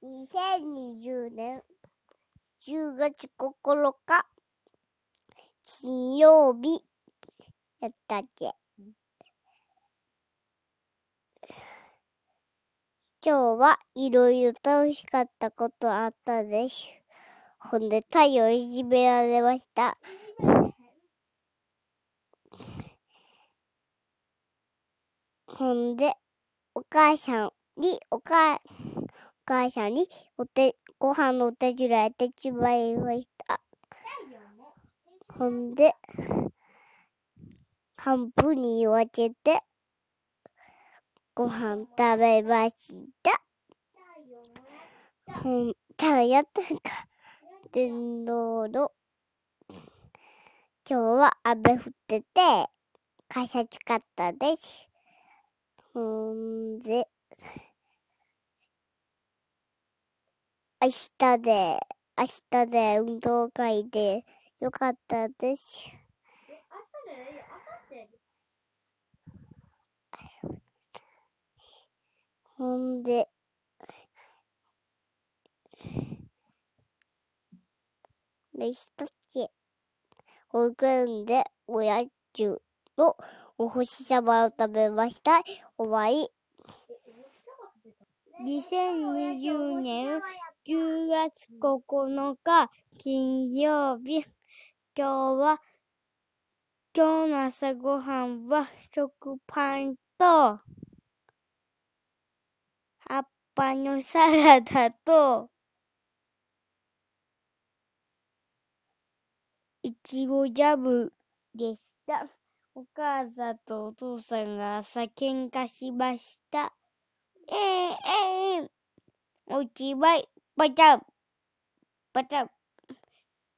2020年10月9日金曜日やったっけ今日はいろいろ楽しかったことあったです。ほんで太陽いじめられました。ほんで、お母さんに、おか、お母さんにお手、ご飯のお手伝いやってしまいました。ほんで、半分に分けて、ご飯食べました。ほん、ただやったんか。電動の、今日は雨降ってて、傘使ったです。ほんで、明日で、明日で運動会でよかったです。ほんで、でしたっけ保育園でおやつのお星様を食べました。終わり。2020年10月9日金曜日。今日は、今日の朝ごはんは食パンと、葉っぱのサラダと、いちごジャムでした。お母さんとお父さんが朝喧嘩しました。えー、えー、おしまい。バチャン。バチャン。